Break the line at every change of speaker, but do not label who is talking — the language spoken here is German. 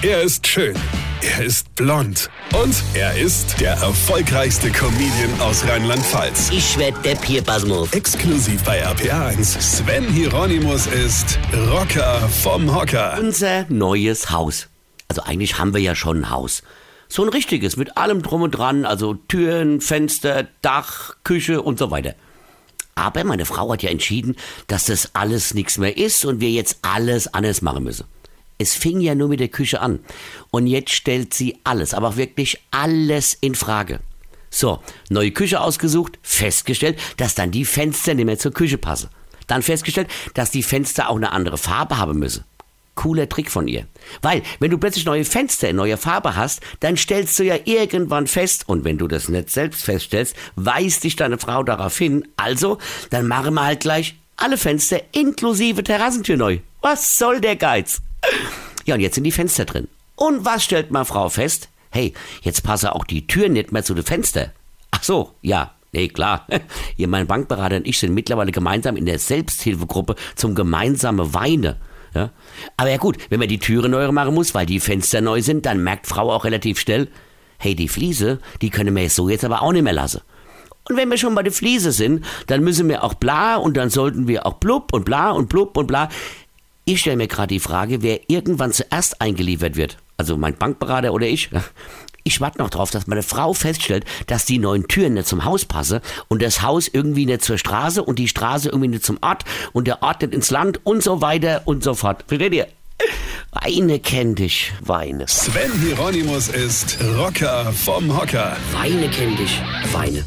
Er ist schön. Er ist blond. Und er ist der erfolgreichste Comedian aus Rheinland-Pfalz.
Ich werd der Pierpasmus.
Exklusiv bei RPA1. Sven Hieronymus ist Rocker vom Hocker.
Unser neues Haus. Also eigentlich haben wir ja schon ein Haus. So ein richtiges, mit allem drum und dran, also Türen, Fenster, Dach, Küche und so weiter. Aber meine Frau hat ja entschieden, dass das alles nichts mehr ist und wir jetzt alles anders machen müssen. Es fing ja nur mit der Küche an. Und jetzt stellt sie alles, aber wirklich alles in Frage. So, neue Küche ausgesucht, festgestellt, dass dann die Fenster nicht mehr zur Küche passen. Dann festgestellt, dass die Fenster auch eine andere Farbe haben müssen. Cooler Trick von ihr. Weil, wenn du plötzlich neue Fenster in neuer Farbe hast, dann stellst du ja irgendwann fest, und wenn du das nicht selbst feststellst, weist dich deine Frau darauf hin. Also, dann machen wir halt gleich alle Fenster inklusive Terrassentür neu. Was soll der Geiz? Ja, und jetzt sind die Fenster drin. Und was stellt meine Frau fest? Hey, jetzt passen auch die Türen nicht mehr zu den Fenstern. Ach so, ja, nee, klar. Ihr, mein Bankberater und ich sind mittlerweile gemeinsam in der Selbsthilfegruppe zum gemeinsamen Weine. Ja? Aber ja gut, wenn man die Türen neu machen muss, weil die Fenster neu sind, dann merkt Frau auch relativ schnell, hey, die Fliese, die können wir so jetzt aber auch nicht mehr lassen. Und wenn wir schon bei der Fliese sind, dann müssen wir auch bla und dann sollten wir auch blub und bla und blub und bla. Ich stelle mir gerade die Frage, wer irgendwann zuerst eingeliefert wird. Also mein Bankberater oder ich. Ich warte noch drauf, dass meine Frau feststellt, dass die neuen Türen nicht zum Haus passen und das Haus irgendwie nicht zur Straße und die Straße irgendwie nicht zum Ort und der Ort nicht ins Land und so weiter und so fort. Versteht ihr? Weine kenn dich, Weine.
Sven Hieronymus ist Rocker vom Hocker.
Weine kenn dich, Weine.